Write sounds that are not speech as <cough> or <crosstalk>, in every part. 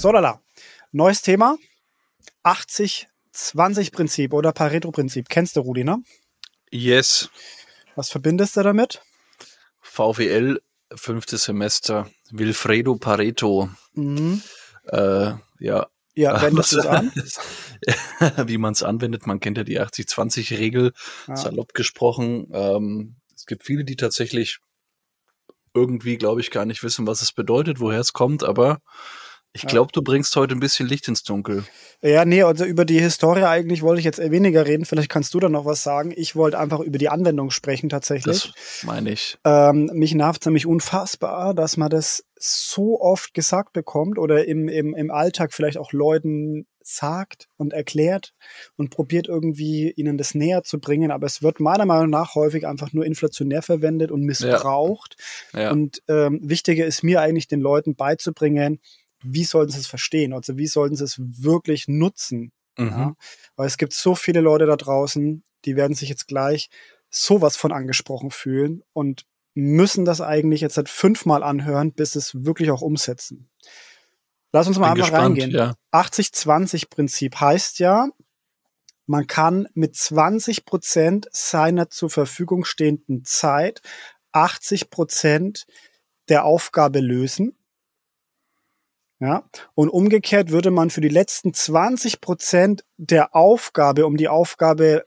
So, lala. Neues Thema. 80-20-Prinzip oder Pareto-Prinzip. Kennst du, Rudi, ne? Yes. Was verbindest du damit? VWL, fünftes Semester. Wilfredo Pareto. Mhm. Äh, ja. Ja, wendest du es an? <laughs> Wie man es anwendet. Man kennt ja die 80-20-Regel, Ja. salopp gesprochen. Ähm, es gibt viele, die tatsächlich irgendwie, glaube ich, gar nicht wissen, was es bedeutet, woher es kommt, aber ich Ja. glaube, du bringst heute ein bisschen Licht ins Dunkel. Ja, nee, also über die Historie eigentlich wollte ich jetzt weniger reden. Vielleicht kannst du da noch was sagen. Ich wollte einfach über die Anwendung sprechen tatsächlich. Das meine ich. Ähm, mich nervt nämlich unfassbar, dass man das so oft gesagt bekommt oder im, im, im Alltag vielleicht auch Leuten sagt und erklärt und probiert irgendwie ihnen das näher zu bringen. Aber es wird meiner Meinung nach häufig einfach nur inflationär verwendet und missbraucht. Ja. Und ähm, wichtiger ist mir eigentlich den Leuten beizubringen, wie sollten sie es verstehen? Also wie sollten sie es wirklich nutzen? mhm. Ja? Weil es gibt so viele Leute da draußen, die werden sich jetzt gleich sowas von angesprochen fühlen und müssen das eigentlich jetzt seit fünfmal anhören, bis es wirklich auch umsetzen. Lass uns mal Bin einfach gespannt, reingehen. ja. 80-20-Prinzip heißt ja, man kann mit 20 Prozent seiner zur Verfügung stehenden Zeit 80 Prozent der Aufgabe lösen. Ja, und umgekehrt würde man für die letzten 20 Prozent der Aufgabe, um die Aufgabe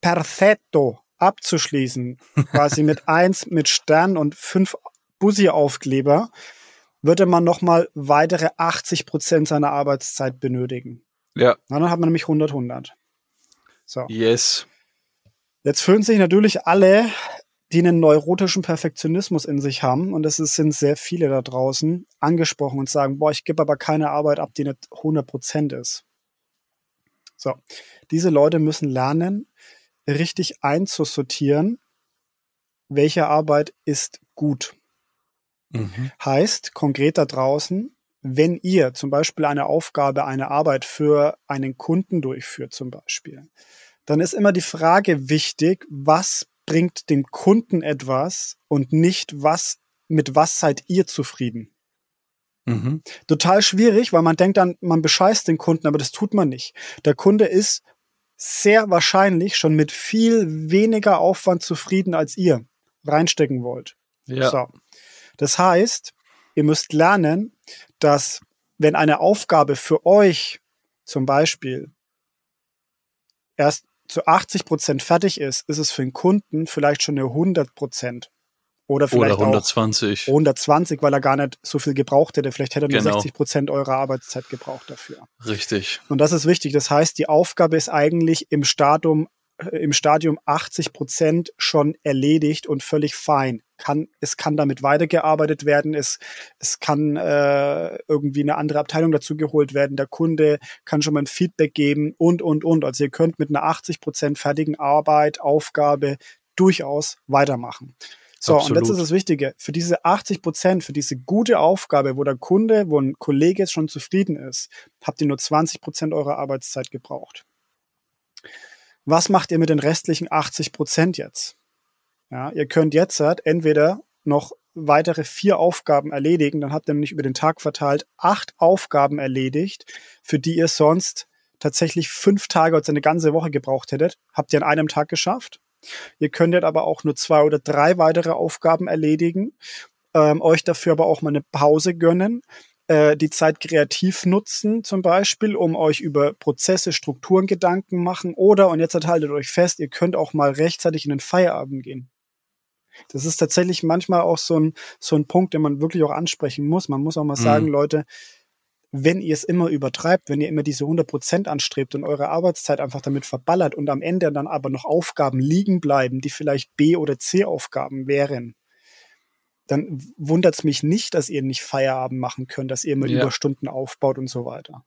perfetto abzuschließen, <laughs> quasi mit eins mit Stern und fünf Bussi-Aufkleber, würde man nochmal weitere 80 Prozent seiner Arbeitszeit benötigen. Ja, Na, dann hat man nämlich 100, 100. So. yes. Jetzt fühlen sich natürlich alle, die einen neurotischen Perfektionismus in sich haben, und ist, sind sehr viele da draußen, angesprochen und sagen, boah, ich gebe aber keine Arbeit ab, die nicht 100 Prozent ist. So. Diese Leute müssen lernen, richtig einzusortieren, welche Arbeit ist gut. Mhm. Heißt konkret da draußen, wenn ihr zum Beispiel eine Aufgabe, eine Arbeit für einen Kunden durchführt zum Beispiel, dann ist immer die Frage wichtig, was bringt dem Kunden etwas und nicht was, mit was seid ihr zufrieden. Mhm. Total schwierig, weil man denkt dann, man bescheißt den Kunden, aber das tut man nicht. Der Kunde ist sehr wahrscheinlich schon mit viel weniger Aufwand zufrieden, als ihr reinstecken wollt. Ja. So. Das heißt, ihr müsst lernen, dass wenn eine Aufgabe für euch zum Beispiel erst zu 80 Prozent fertig ist, ist es für den Kunden vielleicht schon eine 100 Prozent. Oder vielleicht Oder 120. auch 120, weil er gar nicht so viel gebraucht hätte. Vielleicht hätte er nur Genau. 60 Prozent eurer Arbeitszeit gebraucht dafür. Richtig. Und das ist wichtig. Das heißt, die Aufgabe ist eigentlich im Stadium, im Stadium 80 Prozent schon erledigt und völlig fein. Kann, es kann damit weitergearbeitet werden. Es, es kann äh, irgendwie eine andere Abteilung dazu geholt werden. Der Kunde kann schon mal ein Feedback geben und, und, und. Also ihr könnt mit einer 80 Prozent fertigen Arbeit, Aufgabe durchaus weitermachen. So, und Absolut. jetzt ist das Wichtige. Für diese 80 Prozent, für diese gute Aufgabe, wo der Kunde, wo ein Kollege jetzt schon zufrieden ist, habt ihr nur 20 Prozent eurer Arbeitszeit gebraucht. Was macht ihr mit den restlichen 80 Prozent jetzt? Ja, ihr könnt jetzt halt entweder noch weitere vier Aufgaben erledigen, dann habt ihr nämlich über den Tag verteilt acht Aufgaben erledigt, für die ihr sonst tatsächlich fünf Tage oder eine ganze Woche gebraucht hättet, habt ihr an einem Tag geschafft. Ihr könntet aber auch nur zwei oder drei weitere Aufgaben erledigen, ähm, euch dafür aber auch mal eine Pause gönnen, äh, die Zeit kreativ nutzen, zum Beispiel, um euch über Prozesse, Strukturen Gedanken machen oder, und jetzt haltet euch fest, ihr könnt auch mal rechtzeitig in den Feierabend gehen. Das ist tatsächlich manchmal auch so ein, so ein Punkt, den man wirklich auch ansprechen muss. Man muss auch mal Mhm. sagen, Leute, wenn ihr es immer übertreibt, wenn ihr immer diese 100% anstrebt und eure Arbeitszeit einfach damit verballert und am Ende dann aber noch Aufgaben liegen bleiben, die vielleicht B- oder C-Aufgaben wären, dann wundert es mich nicht, dass ihr nicht Feierabend machen könnt, dass ihr immer Ja. Überstunden aufbaut und so weiter.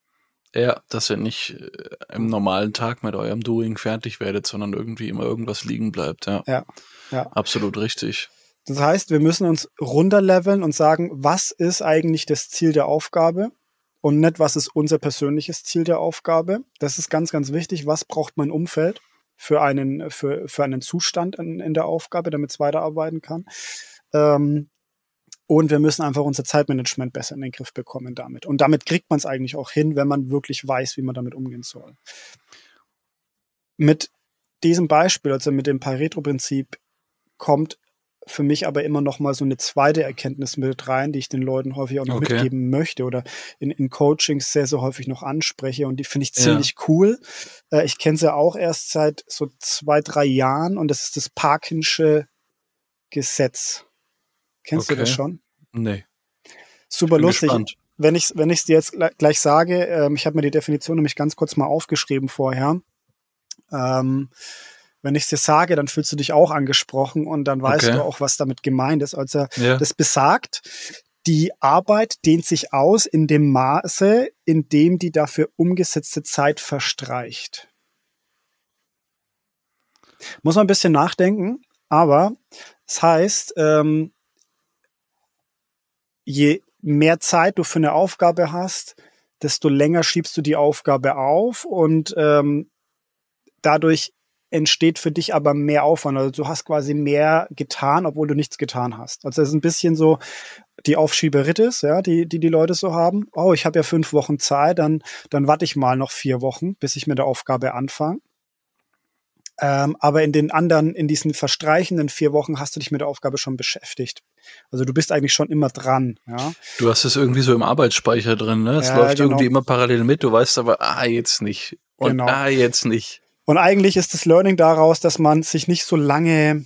Ja, dass ihr nicht äh, im normalen Tag mit eurem Doing fertig werdet, sondern irgendwie immer irgendwas liegen bleibt. Ja, Ja, ja. absolut richtig. Das heißt, wir müssen uns runterleveln und sagen, was ist eigentlich das Ziel der Aufgabe und nicht, was ist unser persönliches Ziel der Aufgabe. Das ist ganz, ganz wichtig. Was braucht mein Umfeld für einen, für, für einen Zustand in, in der Aufgabe, damit es weiterarbeiten kann? Ähm, Und wir müssen einfach unser Zeitmanagement besser in den Griff bekommen damit. Und damit kriegt man es eigentlich auch hin, wenn man wirklich weiß, wie man damit umgehen soll. Mit diesem Beispiel, also mit dem Pareto-Prinzip, kommt für mich aber immer noch mal so eine zweite Erkenntnis mit rein, die ich den Leuten häufig auch noch okay. mitgeben möchte oder in, in Coachings sehr, sehr häufig noch anspreche und die finde ich ziemlich ja. cool. Äh, ich kenne sie ja auch erst seit so zwei, drei Jahren und das ist das Parkinsche Gesetz. Kennst okay. du das schon? Nee. Super lustig. Gespannt. Wenn ich wenn es dir jetzt gleich sage, ähm, ich habe mir die Definition nämlich ganz kurz mal aufgeschrieben vorher. Ähm, wenn ich es dir sage, dann fühlst du dich auch angesprochen und dann weißt okay. du auch, was damit gemeint ist. Also ja. das besagt, die Arbeit dehnt sich aus in dem Maße, in dem die dafür umgesetzte Zeit verstreicht. Muss man ein bisschen nachdenken, aber das heißt, ähm, je mehr Zeit du für eine Aufgabe hast, desto länger schiebst du die Aufgabe auf und ähm, dadurch entsteht für dich aber mehr Aufwand. Also du hast quasi mehr getan, obwohl du nichts getan hast. Also es ist ein bisschen so die Aufschieberitis, ja, die, die die Leute so haben. Oh, ich habe ja fünf Wochen Zeit, dann, dann warte ich mal noch vier Wochen, bis ich mit der Aufgabe anfange. Ähm, aber in den anderen, in diesen verstreichenden vier Wochen hast du dich mit der Aufgabe schon beschäftigt. Also du bist eigentlich schon immer dran. Ja? Du hast es irgendwie so im Arbeitsspeicher drin, ne? Es ja, läuft genau. irgendwie immer parallel mit, du weißt aber, ah, jetzt nicht. Und genau. ah, jetzt nicht. Und eigentlich ist das Learning daraus, dass man sich nicht so lange,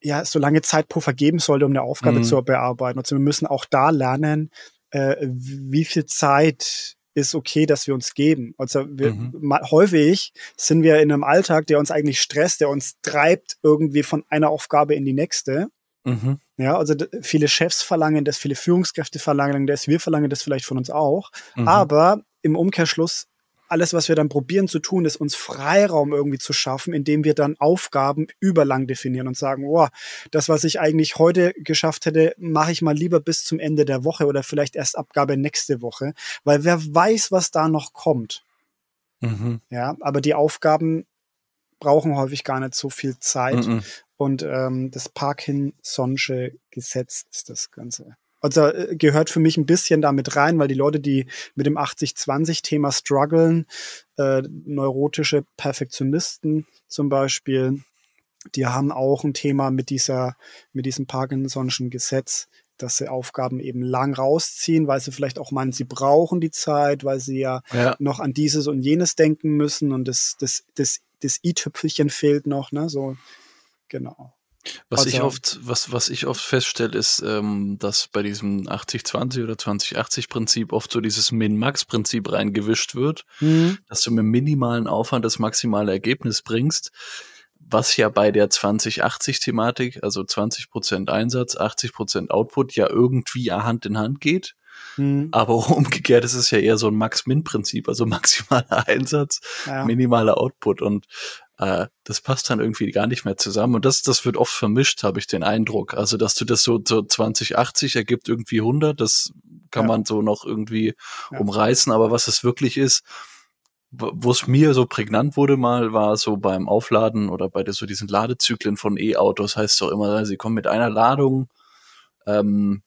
ja, so lange Zeitpuffer geben sollte, um eine Aufgabe mhm. zu bearbeiten. Also wir müssen auch da lernen, äh, wie viel Zeit ist okay, dass wir uns geben. Also wir, mhm. häufig sind wir in einem Alltag, der uns eigentlich stresst, der uns treibt irgendwie von einer Aufgabe in die nächste. Mhm. Ja, also viele Chefs verlangen das, viele Führungskräfte verlangen das, wir verlangen das vielleicht von uns auch. Mhm. Aber im Umkehrschluss alles, was wir dann probieren zu tun, ist uns Freiraum irgendwie zu schaffen, indem wir dann Aufgaben überlang definieren und sagen, oh, das, was ich eigentlich heute geschafft hätte, mache ich mal lieber bis zum Ende der Woche oder vielleicht erst Abgabe nächste Woche, weil wer weiß, was da noch kommt. Mhm. Ja, aber die Aufgaben brauchen häufig gar nicht so viel Zeit. Mhm. Und ähm, das Parkinson'sche Gesetz ist das Ganze. Also äh, gehört für mich ein bisschen damit rein, weil die Leute, die mit dem 80-20-Thema strugglen, äh, neurotische Perfektionisten zum Beispiel, die haben auch ein Thema mit dieser, mit diesem Parkinson'schen Gesetz, dass sie Aufgaben eben lang rausziehen, weil sie vielleicht auch meinen, sie brauchen die Zeit, weil sie ja, ja. noch an dieses und jenes denken müssen und das, das, das, das i-Tüpfelchen fehlt noch, ne, so, genau. Was also, ich oft, was, was ich oft feststelle, ist, ähm, dass bei diesem 80-20 oder 20-80-Prinzip oft so dieses Min-Max-Prinzip reingewischt wird, mhm. dass du mit minimalen Aufwand das maximale Ergebnis bringst, was ja bei der 20-80-Thematik, also 20% Einsatz, 80% Output, ja irgendwie Hand in Hand geht. Mhm. Aber <laughs> umgekehrt ist es ja eher so ein Max-Min-Prinzip, also <laughs> maximaler Einsatz, ja. minimaler Output. Und äh, das passt dann irgendwie gar nicht mehr zusammen. Und das, das wird oft vermischt, habe ich den Eindruck. Also, dass du das so, so 2080 ergibt irgendwie 100, das kann ja. man so noch irgendwie ja. umreißen. Aber was es wirklich ist, wo es mir so prägnant wurde mal, war so beim Aufladen oder bei so diesen Ladezyklen von E-Autos, heißt es doch immer, sie kommen mit einer Ladung ähm,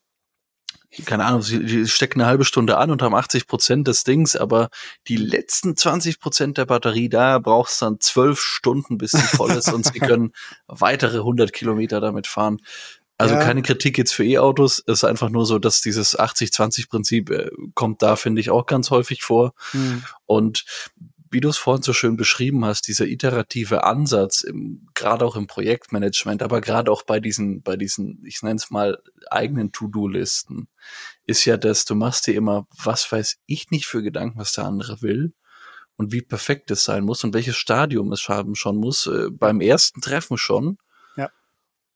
keine Ahnung, sie, stecken eine halbe Stunde an und haben 80 Prozent des Dings, aber die letzten 20 Prozent der Batterie, da brauchst du dann zwölf Stunden, bis sie voll ist und sie <laughs> können weitere 100 Kilometer damit fahren. Also ja. keine Kritik jetzt für E-Autos, es ist einfach nur so, dass dieses 80-20-Prinzip äh, kommt da, finde ich, auch ganz häufig vor. Hm. Und wie du es vorhin so schön beschrieben hast, dieser iterative Ansatz, gerade auch im Projektmanagement, aber gerade auch bei diesen, bei diesen, ich nenne es mal, eigenen To-Do-Listen, ist ja, dass du machst dir immer, was weiß ich nicht für Gedanken, was der andere will und wie perfekt es sein muss und welches Stadium es haben schon muss, äh, beim ersten Treffen schon. Ja.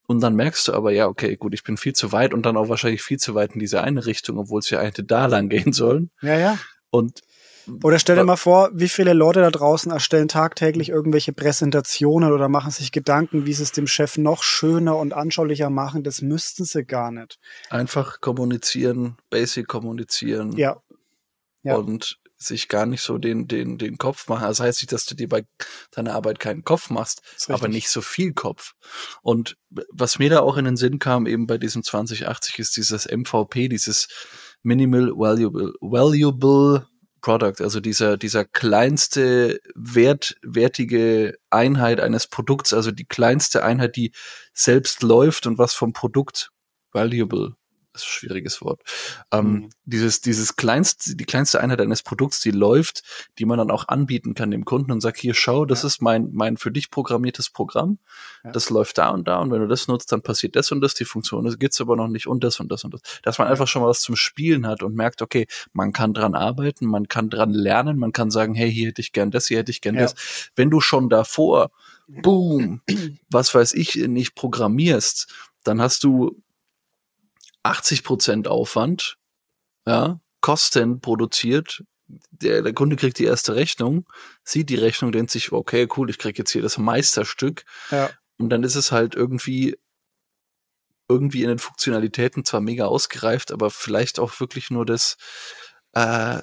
Und dann merkst du aber, ja, okay, gut, ich bin viel zu weit und dann auch wahrscheinlich viel zu weit in diese eine Richtung, obwohl es ja eigentlich da lang gehen sollen. Ja, ja. Und oder stell dir mal vor, wie viele Leute da draußen erstellen tagtäglich irgendwelche Präsentationen oder machen sich Gedanken, wie sie es dem Chef noch schöner und anschaulicher machen. Das müssten sie gar nicht. Einfach kommunizieren, basic kommunizieren. Ja. ja. Und sich gar nicht so den, den, den Kopf machen. Das heißt nicht, dass du dir bei deiner Arbeit keinen Kopf machst, aber nicht so viel Kopf. Und was mir da auch in den Sinn kam, eben bei diesem 2080, ist dieses MVP, dieses Minimal Valuable, Valuable Product, also dieser, dieser kleinste wert, wertige Einheit eines Produkts, also die kleinste Einheit, die selbst läuft und was vom Produkt valuable schwieriges Wort. Ähm, mhm. Dieses, dieses kleinste, die kleinste Einheit eines Produkts, die läuft, die man dann auch anbieten kann dem Kunden und sagt, hier schau, das ja. ist mein, mein für dich programmiertes Programm. Ja. Das läuft da und da und wenn du das nutzt, dann passiert das und das, die Funktion, das gibt's aber noch nicht und das und das und das. Dass man ja. einfach schon mal was zum Spielen hat und merkt, okay, man kann dran arbeiten, man kann dran lernen, man kann sagen, hey, hier hätte ich gern das, hier hätte ich gern das. Wenn du schon davor, boom, was weiß ich, nicht programmierst, dann hast du 80 Prozent Aufwand, ja, Kosten produziert. Der, der Kunde kriegt die erste Rechnung, sieht die Rechnung, denkt sich, okay, cool, ich krieg jetzt hier das Meisterstück. Ja. Und dann ist es halt irgendwie irgendwie in den Funktionalitäten zwar mega ausgereift, aber vielleicht auch wirklich nur das äh,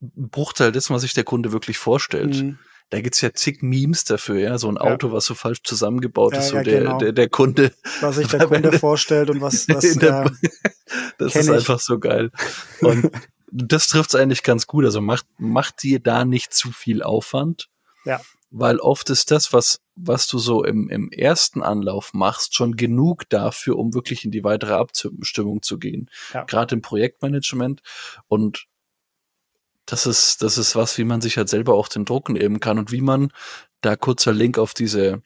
Bruchteil dessen, was sich der Kunde wirklich vorstellt. Mhm da gibt's ja zig Memes dafür, ja, so ein Auto, ja. was so falsch zusammengebaut ja, ist, so ja, der, genau. der, der Kunde. Was sich <laughs> der Kunde vorstellt und was, <laughs> was der, <laughs> Das ist ich. einfach so geil. Und das trifft's eigentlich ganz gut. Also macht, macht dir da nicht zu viel Aufwand. Ja. Weil oft ist das, was, was du so im, im ersten Anlauf machst, schon genug dafür, um wirklich in die weitere Abstimmung zu gehen. Ja. Gerade im Projektmanagement. Und das ist, das ist was, wie man sich halt selber auch den Druck nehmen kann und wie man, da kurzer Link auf diese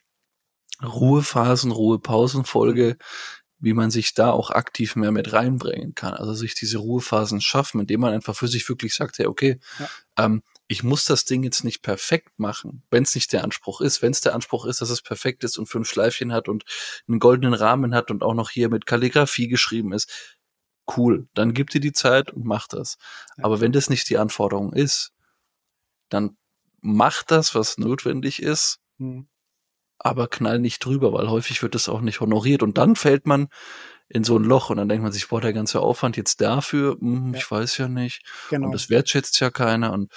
Ruhephasen, Ruhepausenfolge, wie man sich da auch aktiv mehr mit reinbringen kann. Also sich diese Ruhephasen schaffen, indem man einfach für sich wirklich sagt, hey, okay, ja. ähm, ich muss das Ding jetzt nicht perfekt machen, wenn es nicht der Anspruch ist. Wenn es der Anspruch ist, dass es perfekt ist und fünf Schleifchen hat und einen goldenen Rahmen hat und auch noch hier mit Kalligrafie geschrieben ist, cool, dann gib dir die Zeit und mach das. Aber wenn das nicht die Anforderung ist, dann mach das, was notwendig ist, mhm. aber knall nicht drüber, weil häufig wird das auch nicht honoriert und dann fällt man in so ein Loch und dann denkt man sich, boah, der ganze Aufwand jetzt dafür, hm, ja. ich weiß ja nicht. Genau. Und das wertschätzt ja keiner und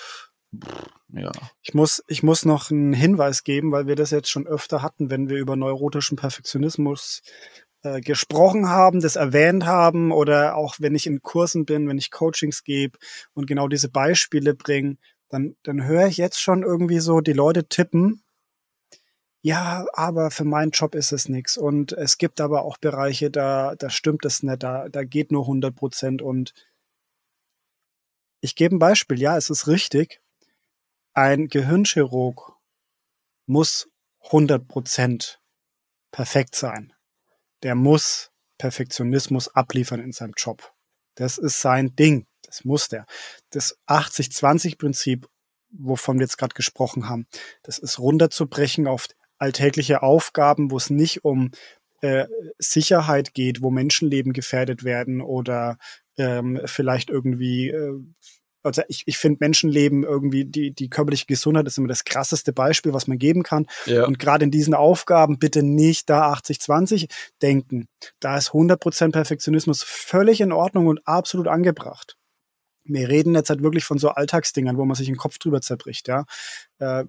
ja. Ich muss, ich muss noch einen Hinweis geben, weil wir das jetzt schon öfter hatten, wenn wir über neurotischen Perfektionismus äh, gesprochen haben, das erwähnt haben oder auch wenn ich in Kursen bin, wenn ich Coachings gebe und genau diese Beispiele bringe, dann, dann höre ich jetzt schon irgendwie so die Leute tippen, ja, aber für meinen Job ist es nichts. Und es gibt aber auch Bereiche, da, da stimmt es nicht, da, da geht nur 100 Prozent. Und ich gebe ein Beispiel, ja, es ist richtig. Ein Gehirnchirurg muss 100 Prozent perfekt sein der muss Perfektionismus abliefern in seinem Job. Das ist sein Ding. Das muss der. Das 80-20-Prinzip, wovon wir jetzt gerade gesprochen haben, das ist runterzubrechen auf alltägliche Aufgaben, wo es nicht um äh, Sicherheit geht, wo Menschenleben gefährdet werden oder ähm, vielleicht irgendwie äh, also ich, ich finde Menschenleben irgendwie, die, die körperliche Gesundheit ist immer das krasseste Beispiel, was man geben kann. Ja. Und gerade in diesen Aufgaben bitte nicht da 80-20 denken. Da ist 100% Perfektionismus völlig in Ordnung und absolut angebracht. Wir reden jetzt halt wirklich von so Alltagsdingern, wo man sich den Kopf drüber zerbricht, ja. Äh,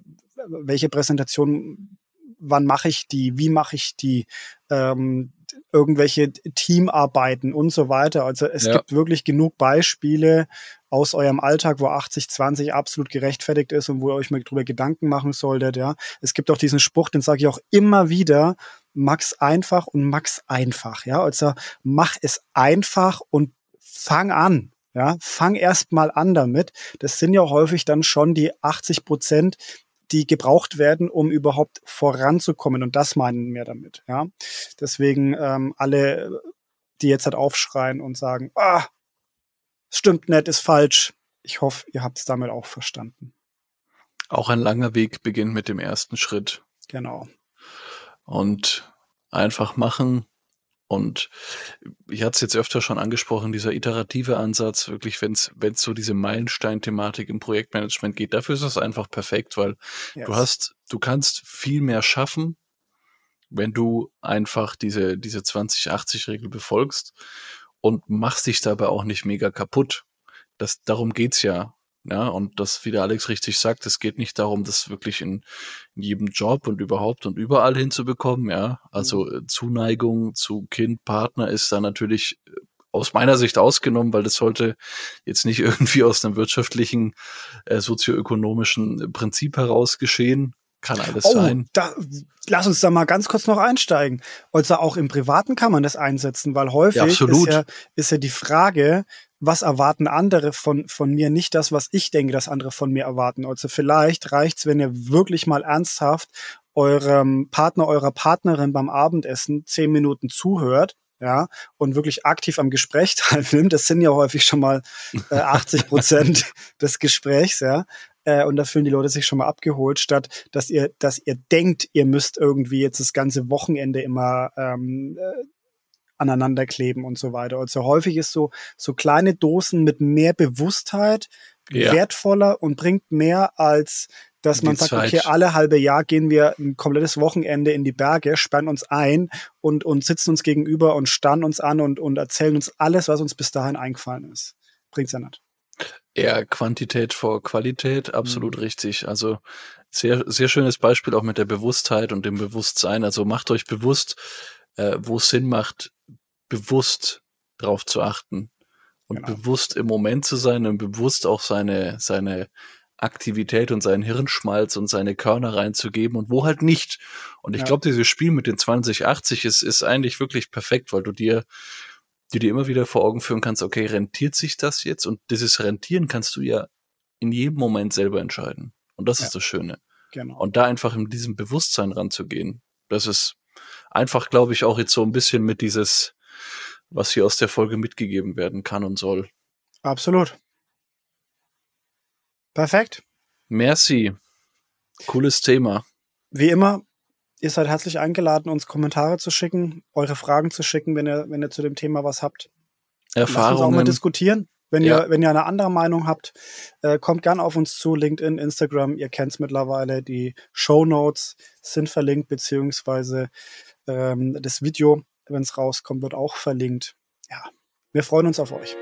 welche Präsentation wann mache ich die, wie mache ich die, ähm, irgendwelche Teamarbeiten und so weiter. Also es ja. gibt wirklich genug Beispiele aus eurem Alltag, wo 80-20 absolut gerechtfertigt ist und wo ihr euch mal drüber Gedanken machen solltet. Ja, es gibt auch diesen Spruch, den sage ich auch immer wieder: Max einfach und Max einfach. Ja, also mach es einfach und fang an. Ja, fang erst mal an damit. Das sind ja häufig dann schon die 80 Prozent, die gebraucht werden, um überhaupt voranzukommen. Und das meinen wir damit. Ja, deswegen ähm, alle, die jetzt halt aufschreien und sagen, ah, stimmt nicht, ist falsch. Ich hoffe, ihr habt es damit auch verstanden. Auch ein langer Weg beginnt mit dem ersten Schritt. Genau. Und einfach machen, und ich hatte es jetzt öfter schon angesprochen, dieser iterative Ansatz, wirklich, wenn es so diese Meilenstein-Thematik im Projektmanagement geht, dafür ist es einfach perfekt, weil yes. du hast, du kannst viel mehr schaffen, wenn du einfach diese, diese 20-80-Regel befolgst und machst dich dabei auch nicht mega kaputt. Das, darum geht's ja. Ja, und das, wie der Alex richtig sagt, es geht nicht darum, das wirklich in, in jedem Job und überhaupt und überall hinzubekommen, ja. Also mhm. Äh, Zuneigung zu Kind, Partner ist da natürlich äh, aus meiner Sicht ausgenommen, weil das sollte jetzt nicht <laughs> irgendwie aus einem wirtschaftlichen, äh, sozioökonomischen Prinzip heraus geschehen. Kann alles oh, sein. Da, lass uns da mal ganz kurz noch einsteigen. Also auch im Privaten kann man das einsetzen, weil häufig ja, ist, ja, ist ja die Frage, was erwarten andere von, von mir, nicht das, was ich denke, dass andere von mir erwarten. Also vielleicht reicht's, wenn ihr wirklich mal ernsthaft eurem Partner, eurer Partnerin beim Abendessen zehn Minuten zuhört ja, und wirklich aktiv am Gespräch <laughs> teilnimmt, das sind ja häufig schon mal äh, 80 Prozent <laughs> des Gesprächs, ja, äh, und da fühlen die Leute sich schon mal abgeholt, statt dass ihr, dass ihr denkt, ihr müsst irgendwie jetzt das ganze Wochenende immer ähm, äh, aneinander kleben und so weiter. Also häufig ist so, so kleine Dosen mit mehr Bewusstheit ja. wertvoller und bringt mehr als dass man sagt, Zeit. okay, alle halbe Jahr gehen wir ein komplettes Wochenende in die Berge, sperren uns ein und, und sitzen uns gegenüber und starren uns an und, und erzählen uns alles, was uns bis dahin eingefallen ist. Bringt's ja nicht. Eher Quantität vor Qualität, absolut mhm. richtig. Also sehr, sehr schönes Beispiel auch mit der Bewusstheit und dem Bewusstsein. Also macht euch bewusst, äh, wo es Sinn macht, bewusst drauf zu achten und genau. bewusst im Moment zu sein und bewusst auch seine, seine Aktivität und seinen Hirnschmalz und seine Körner reinzugeben und wo halt nicht. Und ich ja. glaube, dieses Spiel mit den 2080 ist, ist eigentlich wirklich perfekt, weil du dir die dir immer wieder vor Augen führen kannst, okay, rentiert sich das jetzt? Und dieses Rentieren kannst du ja in jedem Moment selber entscheiden. Und das ja. ist das Schöne. Genau. Und da einfach in diesem Bewusstsein ranzugehen, das ist einfach, glaube ich, auch jetzt so ein bisschen mit dieses, was hier aus der Folge mitgegeben werden kann und soll. Absolut. Perfekt. Merci. Cooles Thema. Wie immer, Ihr seid herzlich eingeladen, uns Kommentare zu schicken, eure Fragen zu schicken, wenn ihr, wenn ihr zu dem Thema was habt. Erfahrungen. Lasst uns auch mal diskutieren. Wenn ja. ihr, wenn ihr eine andere Meinung habt, äh, kommt gern auf uns zu, LinkedIn, Instagram, ihr kennt's mittlerweile. Die Show Notes sind verlinkt, beziehungsweise ähm, das Video, wenn es rauskommt, wird auch verlinkt. Ja, wir freuen uns auf euch.